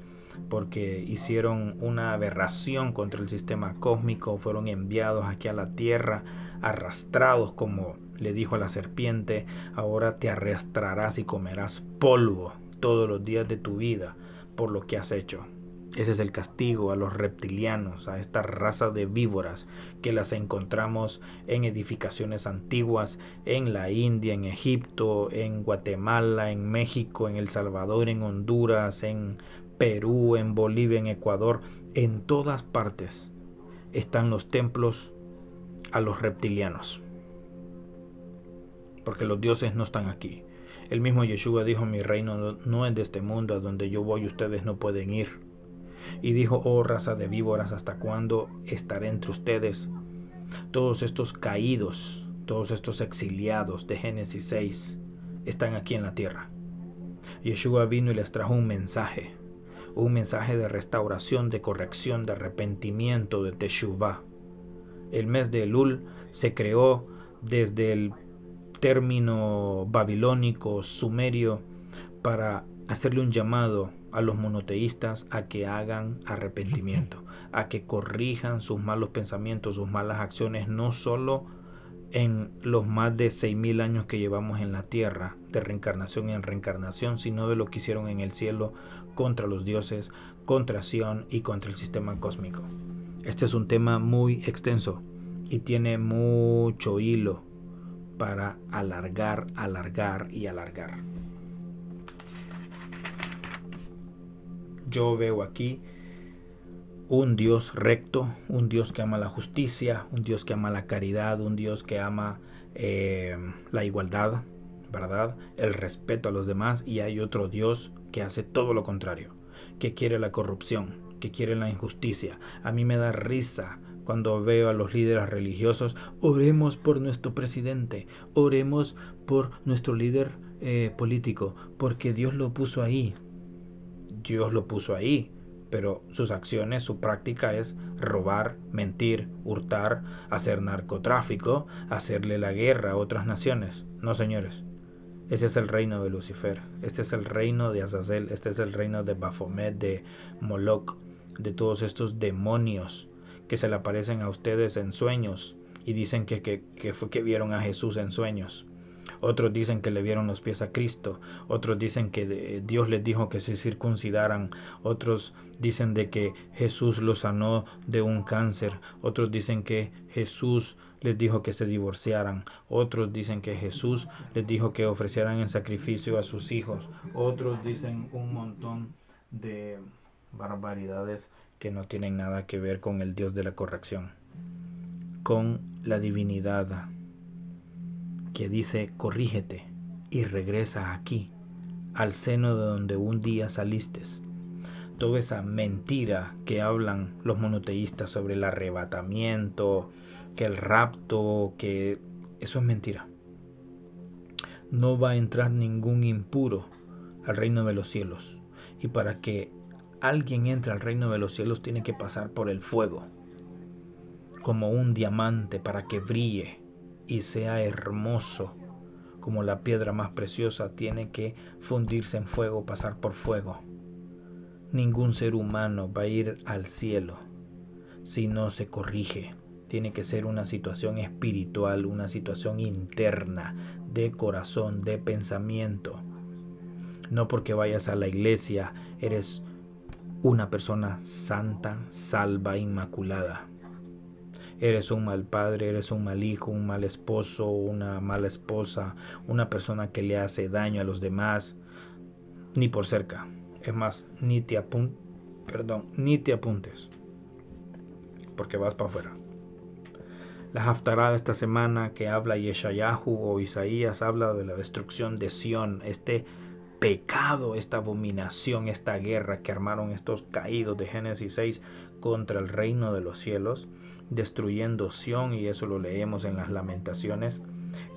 porque hicieron una aberración contra el sistema cósmico, fueron enviados aquí a la tierra, arrastrados como le dijo a la serpiente, ahora te arrastrarás y comerás polvo todos los días de tu vida por lo que has hecho. Ese es el castigo a los reptilianos, a esta raza de víboras que las encontramos en edificaciones antiguas, en la India, en Egipto, en Guatemala, en México, en El Salvador, en Honduras, en Perú, en Bolivia, en Ecuador, en todas partes están los templos a los reptilianos. Porque los dioses no están aquí. El mismo Yeshua dijo, mi reino no es de este mundo, a donde yo voy ustedes no pueden ir. Y dijo, oh raza de víboras, ¿hasta cuándo estaré entre ustedes? Todos estos caídos, todos estos exiliados de Génesis 6 están aquí en la tierra. Yeshua vino y les trajo un mensaje, un mensaje de restauración, de corrección, de arrepentimiento, de Teshuvah. El mes de Elul se creó desde el término babilónico, sumerio, para hacerle un llamado a los monoteístas a que hagan arrepentimiento, a que corrijan sus malos pensamientos, sus malas acciones, no solo en los más de seis mil años que llevamos en la tierra, de reencarnación en reencarnación, sino de lo que hicieron en el cielo contra los dioses, contra Sion y contra el sistema cósmico. Este es un tema muy extenso y tiene mucho hilo para alargar, alargar y alargar. yo veo aquí un Dios recto, un Dios que ama la justicia, un Dios que ama la caridad, un Dios que ama eh, la igualdad, ¿verdad? El respeto a los demás y hay otro Dios que hace todo lo contrario, que quiere la corrupción, que quiere la injusticia. A mí me da risa cuando veo a los líderes religiosos, oremos por nuestro presidente, oremos por nuestro líder eh, político, porque Dios lo puso ahí, Dios lo puso ahí, pero sus acciones, su práctica es robar, mentir, hurtar, hacer narcotráfico, hacerle la guerra a otras naciones. No, señores. Ese es el reino de Lucifer, este es el reino de Azazel, este es el reino de Baphomet, de Moloch, de todos estos demonios que se le aparecen a ustedes en sueños y dicen que, que, que, fue que vieron a Jesús en sueños. Otros dicen que le vieron los pies a Cristo, otros dicen que Dios les dijo que se circuncidaran, otros dicen de que Jesús los sanó de un cáncer, otros dicen que Jesús les dijo que se divorciaran, otros dicen que Jesús les dijo que ofrecieran en sacrificio a sus hijos, otros dicen un montón de barbaridades que no tienen nada que ver con el Dios de la corrección, con la divinidad que dice corrígete y regresa aquí, al seno de donde un día saliste. Toda esa mentira que hablan los monoteístas sobre el arrebatamiento, que el rapto, que eso es mentira. No va a entrar ningún impuro al reino de los cielos. Y para que alguien entre al reino de los cielos tiene que pasar por el fuego, como un diamante para que brille y sea hermoso como la piedra más preciosa tiene que fundirse en fuego, pasar por fuego. Ningún ser humano va a ir al cielo si no se corrige. Tiene que ser una situación espiritual, una situación interna, de corazón, de pensamiento. No porque vayas a la iglesia eres una persona santa, salva, inmaculada eres un mal padre, eres un mal hijo, un mal esposo, una mala esposa, una persona que le hace daño a los demás, ni por cerca. Es más, ni te apun perdón, ni te apuntes, porque vas para afuera. La Haftarah de esta semana que habla Yeshayahu o Isaías habla de la destrucción de Sión, este pecado, esta abominación, esta guerra que armaron estos caídos de Génesis 6 contra el reino de los cielos destruyendo Sión, y eso lo leemos en las lamentaciones,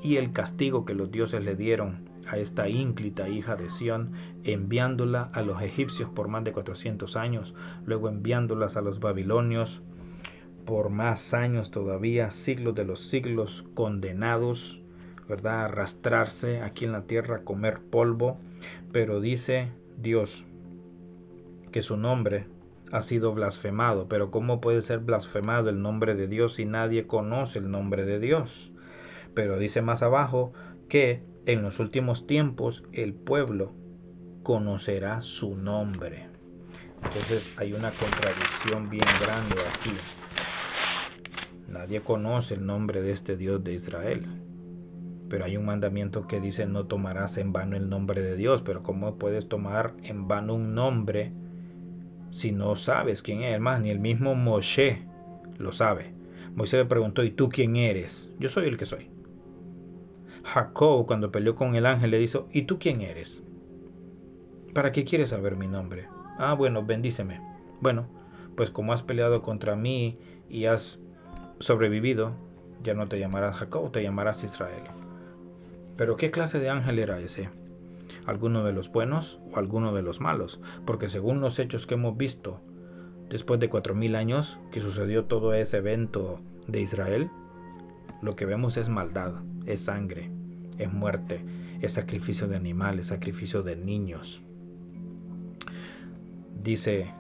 y el castigo que los dioses le dieron a esta ínclita hija de Sión, enviándola a los egipcios por más de 400 años, luego enviándolas a los babilonios por más años todavía, siglos de los siglos, condenados, ¿verdad? Arrastrarse aquí en la tierra, comer polvo, pero dice Dios que su nombre ha sido blasfemado, pero ¿cómo puede ser blasfemado el nombre de Dios si nadie conoce el nombre de Dios? Pero dice más abajo que en los últimos tiempos el pueblo conocerá su nombre. Entonces hay una contradicción bien grande aquí. Nadie conoce el nombre de este Dios de Israel. Pero hay un mandamiento que dice no tomarás en vano el nombre de Dios. Pero ¿cómo puedes tomar en vano un nombre si no sabes quién es? Más, ni el mismo Moshe lo sabe. Moisés le preguntó, ¿y tú quién eres? Yo soy el que soy. Jacob, cuando peleó con el ángel, le dijo, ¿y tú quién eres? ¿Para qué quieres saber mi nombre? Ah, bueno, bendíceme. Bueno, pues como has peleado contra mí y has sobrevivido, ya no te llamarás Jacob, te llamarás Israel. Pero ¿qué clase de ángel era ese? ¿Alguno de los buenos o alguno de los malos? Porque según los hechos que hemos visto, después de cuatro mil años que sucedió todo ese evento de Israel, lo que vemos es maldad, es sangre, es muerte, es sacrificio de animales, sacrificio de niños. Dice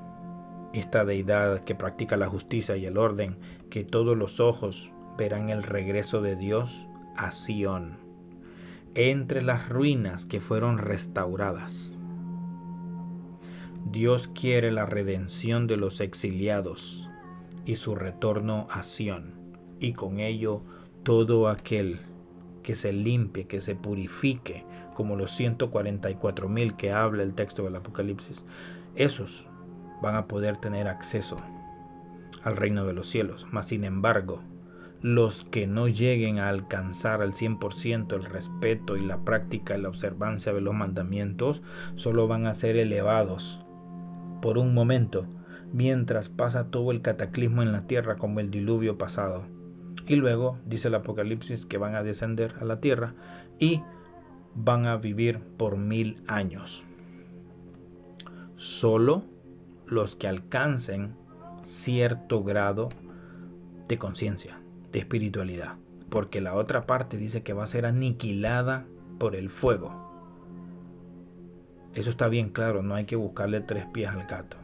esta deidad que practica la justicia y el orden, que todos los ojos verán el regreso de Dios a Sión entre las ruinas que fueron restauradas. Dios quiere la redención de los exiliados y su retorno a Sión, y con ello todo aquel que se limpie, que se purifique, como los 144 mil que habla el texto del Apocalipsis, esos van a poder tener acceso al reino de los cielos. Mas, sin embargo, los que no lleguen a alcanzar al 100% el respeto y la práctica y la observancia de los mandamientos solo van a ser elevados por un momento mientras pasa todo el cataclismo en la tierra como el diluvio pasado. Y luego dice el Apocalipsis que van a descender a la tierra y van a vivir por mil años. Solo los que alcancen cierto grado de conciencia de espiritualidad, porque la otra parte dice que va a ser aniquilada por el fuego. Eso está bien claro, no hay que buscarle tres pies al gato.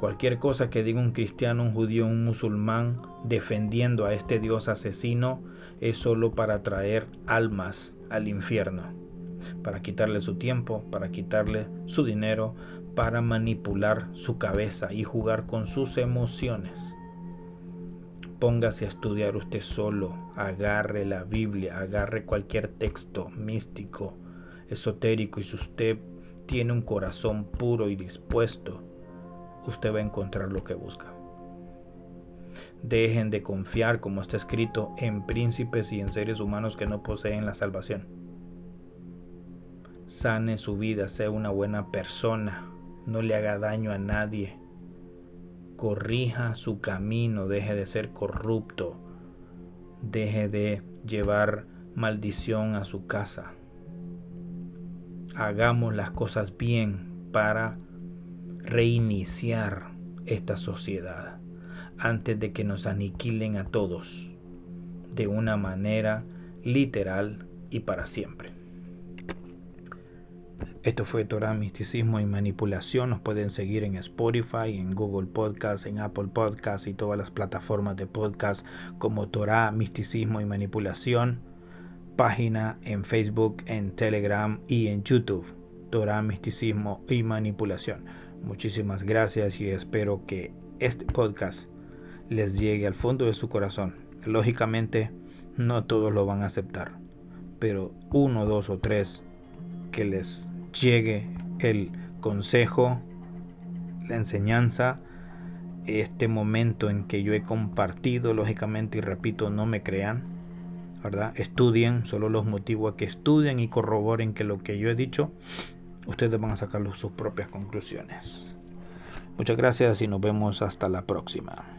Cualquier cosa que diga un cristiano, un judío, un musulmán defendiendo a este Dios asesino es solo para traer almas al infierno, para quitarle su tiempo, para quitarle su dinero, para manipular su cabeza y jugar con sus emociones. Póngase a estudiar usted solo, agarre la Biblia, agarre cualquier texto místico, esotérico y si usted tiene un corazón puro y dispuesto, usted va a encontrar lo que busca. Dejen de confiar, como está escrito, en príncipes y en seres humanos que no poseen la salvación. Sane su vida, sea una buena persona, no le haga daño a nadie corrija su camino, deje de ser corrupto, deje de llevar maldición a su casa. Hagamos las cosas bien para reiniciar esta sociedad antes de que nos aniquilen a todos de una manera literal y para siempre. Esto fue Torah, Misticismo y Manipulación. Nos pueden seguir en Spotify, en Google Podcast, en Apple Podcast y todas las plataformas de podcast como Torah, Misticismo y Manipulación. Página en Facebook, en Telegram y en YouTube. Torah, Misticismo y Manipulación. Muchísimas gracias y espero que este podcast les llegue al fondo de su corazón. Lógicamente, no todos lo van a aceptar, pero uno, dos o tres que les llegue el consejo, la enseñanza, este momento en que yo he compartido, lógicamente, y repito, no me crean, ¿verdad? Estudien, solo los motivo a que estudien y corroboren que lo que yo he dicho, ustedes van a sacar sus propias conclusiones. Muchas gracias y nos vemos hasta la próxima.